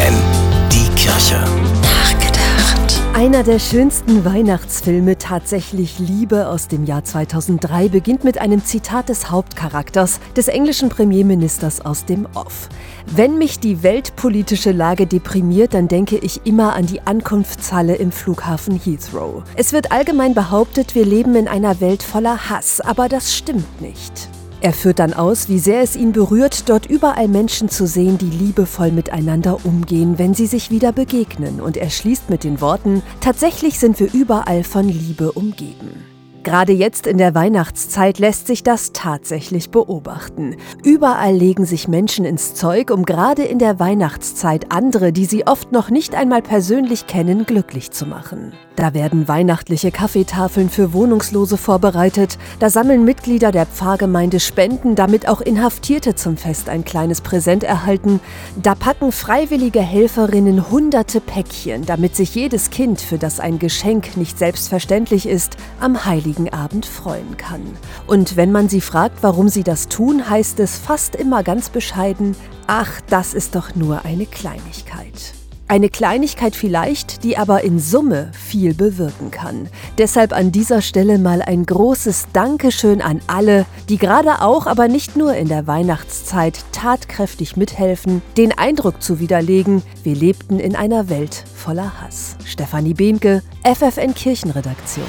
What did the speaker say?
FFN, die Kirche. Nachgedacht. Einer der schönsten Weihnachtsfilme, tatsächlich Liebe aus dem Jahr 2003, beginnt mit einem Zitat des Hauptcharakters, des englischen Premierministers aus dem Off. Wenn mich die weltpolitische Lage deprimiert, dann denke ich immer an die Ankunftshalle im Flughafen Heathrow. Es wird allgemein behauptet, wir leben in einer Welt voller Hass, aber das stimmt nicht. Er führt dann aus, wie sehr es ihn berührt, dort überall Menschen zu sehen, die liebevoll miteinander umgehen, wenn sie sich wieder begegnen. Und er schließt mit den Worten, tatsächlich sind wir überall von Liebe umgeben. Gerade jetzt in der Weihnachtszeit lässt sich das tatsächlich beobachten. Überall legen sich Menschen ins Zeug, um gerade in der Weihnachtszeit andere, die sie oft noch nicht einmal persönlich kennen, glücklich zu machen. Da werden weihnachtliche Kaffeetafeln für Wohnungslose vorbereitet, da sammeln Mitglieder der Pfarrgemeinde Spenden, damit auch Inhaftierte zum Fest ein kleines Präsent erhalten, da packen freiwillige Helferinnen hunderte Päckchen, damit sich jedes Kind, für das ein Geschenk nicht selbstverständlich ist, am Heiligen Abend freuen kann. Und wenn man sie fragt, warum sie das tun, heißt es fast immer ganz bescheiden, ach, das ist doch nur eine Kleinigkeit. Eine Kleinigkeit vielleicht, die aber in Summe viel bewirken kann. Deshalb an dieser Stelle mal ein großes Dankeschön an alle, die gerade auch, aber nicht nur in der Weihnachtszeit tatkräftig mithelfen, den Eindruck zu widerlegen, wir lebten in einer Welt voller Hass. Stefanie Behnke, FFN Kirchenredaktion.